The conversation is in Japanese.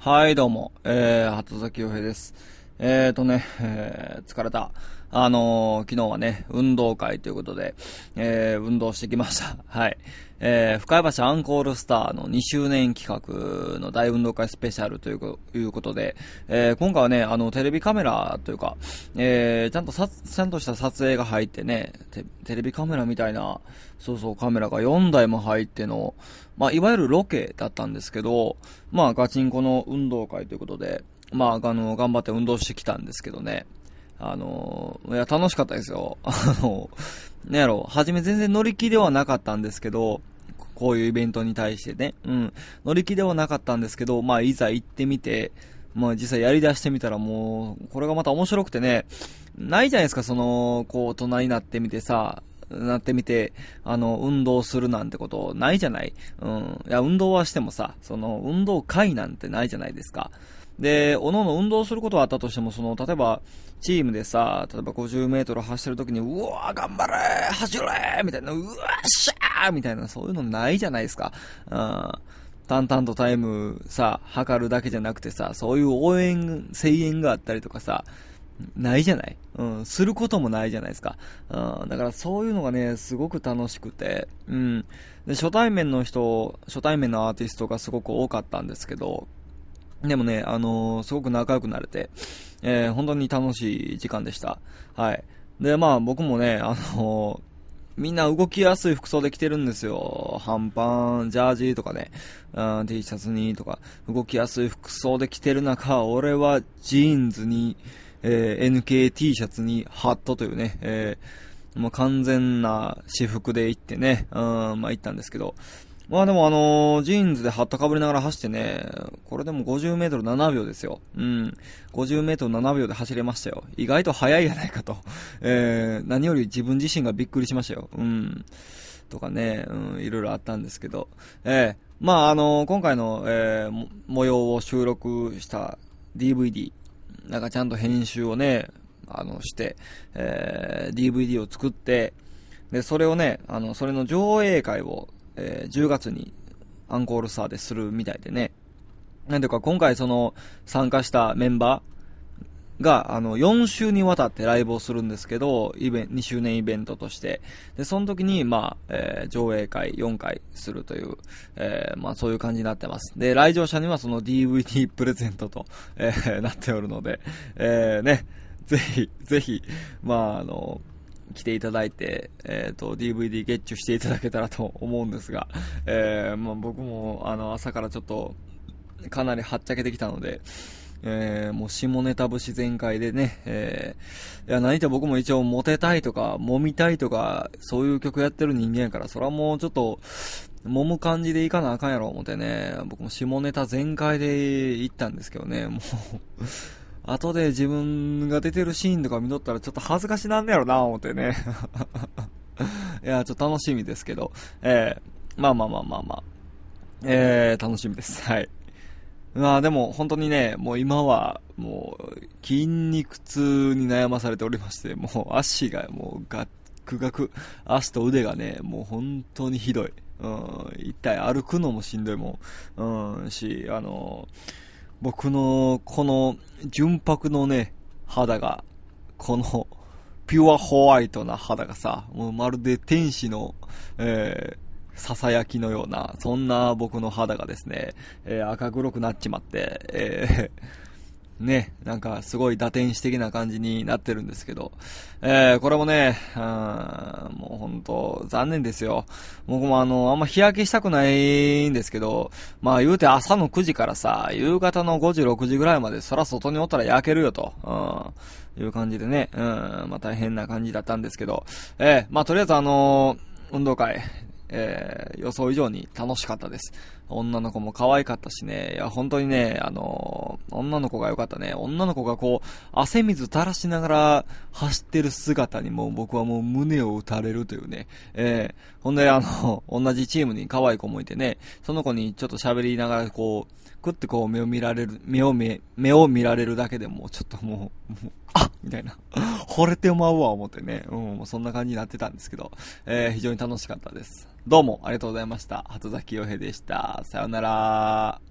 はい、どうも、えー、鳩崎洋平です。えーとね、えー、疲れた。あのー、昨日はね、運動会ということで、えー、運動してきました。はい。えー、深谷橋アンコールスターの2周年企画の大運動会スペシャルということで、えー、今回はね、あの、テレビカメラというか、えー、ちゃんとさ、ちゃんとした撮影が入ってね、テテレビカメラみたいな、そうそう、カメラが4台も入っての、まあ、いわゆるロケだったんですけど、まあ、ガチンコの運動会ということで、まあ、あの、頑張って運動してきたんですけどね。あの、いや、楽しかったですよ。あの、ねやろ、はじめ全然乗り気ではなかったんですけど、こういうイベントに対してね、うん、乗り気ではなかったんですけど、まあ、いざ行ってみて、まあ、実際やり出してみたらもう、これがまた面白くてね、ないじゃないですか、その、こう、大人になってみてさ、なってみて、あの、運動するなんてことないじゃないうん。いや、運動はしてもさ、その、運動会なんてないじゃないですか。で、おのおの運動することはあったとしても、その、例えば、チームでさ、例えば50メートル走ってる時に、うわ頑張れ走れみたいな、うわっしゃーみたいな、そういうのないじゃないですか。うん。淡々とタイムさ、測るだけじゃなくてさ、そういう応援、声援があったりとかさ、ないじゃない？うん、することもないじゃないですか。うん、だからそういうのがね、すごく楽しくて、うん。で、初対面の人、初対面のアーティストがすごく多かったんですけど、でもね、あのー、すごく仲良くなれて、えー、本当に楽しい時間でした。はい。で、まあ僕もね、あの、みんな動きやすい服装で着てるんですよ。半パン、ジャージーとかね、T シャツにとか、動きやすい服装で来てる中、俺はジーンズに、えー、NKT シャツにハットというね、えー、もう完全な私服で行ってね、うん、まあ行ったんですけど、まあでもあのー、ジーンズでハット被りながら走ってね、これでも50メートル7秒ですよ。うん。50メートル7秒で走れましたよ。意外と速いやないかと。えー、何より自分自身がびっくりしましたよ。うん。とかね、うん、いろいろあったんですけど。えー、まああのー、今回の、えー、模様を収録した DVD、なんかちゃんと編集をね、あの、して、えー、DVD を作って、で、それをね、あの、それの上映会を、えー、10月にアンコールスターでするみたいでね。なんていうか、今回その、参加したメンバーが、あの、4週にわたってライブをするんですけど、イベント、2周年イベントとして。で、その時に、まあ、えー、上映会4回するという、えー、まあ、そういう感じになってます。で、来場者にはその DVD プレゼントと、えー、なっておるので、えー、ね、ぜひ、ぜひ、まあ、あの、来ていただいて、えっ、ー、と、DVD ゲッチュしていただけたらと思うんですが、えー、まあ僕も、あの、朝からちょっと、かなりはっちゃけてきたので、えー、もう下ネタ節全開でね、えー、いや、何て僕も一応モテたいとか、揉みたいとか、そういう曲やってる人間やから、それはもうちょっと、揉む感じでいかなあかんやろ思ってね、僕も下ネタ全開で行ったんですけどね、もう後で自分が出てるシーンとか見とったらちょっと恥ずかしなんねやろな、思ってね。いや、ちょっと楽しみですけど、えー、まあまあまあまあまあ、えー、楽しみです。はい。まあでも本当にね、もう今はもう筋肉痛に悩まされておりまして、もう足がもうガックガク、足と腕がね、もう本当にひどい。うん、一体歩くのもしんどいもん、うん、し、あの僕のこの純白のね、肌が、このピュアホワイトな肌がさ、もうまるで天使の、えー、囁きのような、そんな僕の肌がですね、えー、赤黒くなっちまって、えー、ね、なんかすごい打天使的な感じになってるんですけど、えー、これもね、うん、もう本当残念ですよ。僕もあの、あんま日焼けしたくないんですけど、まあ言うて朝の9時からさ、夕方の5時、6時ぐらいまでそら外におったら焼けるよと、うん、いう感じでね、うん、まあ大変な感じだったんですけど、えー、まあとりあえずあの運動会、えー、予想以上に楽しかったです。女の子も可愛かったしね、いや、本当にね、あの、女の子が良かったね。女の子がこう、汗水垂らしながら走ってる姿にもう僕はもう胸を打たれるというね。えー、ほんであの、同じチームに可愛い子もいてね、その子にちょっと喋りながらこう、くってこう目を見られる、目を見、目を見られるだけでもちょっともう、もうあみたいな。惚れてまうわ、思ってね。うん、そんな感じになってたんですけど、えー、非常に楽しかったです。どうもありがとうございました。鳩崎洋平でした。さよなら。